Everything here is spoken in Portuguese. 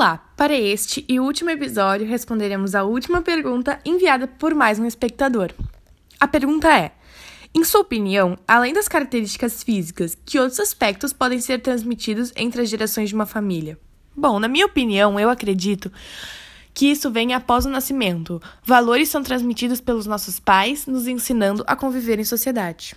Olá! Para este e último episódio, responderemos a última pergunta enviada por mais um espectador. A pergunta é: Em sua opinião, além das características físicas, que outros aspectos podem ser transmitidos entre as gerações de uma família? Bom, na minha opinião, eu acredito que isso vem após o nascimento. Valores são transmitidos pelos nossos pais, nos ensinando a conviver em sociedade.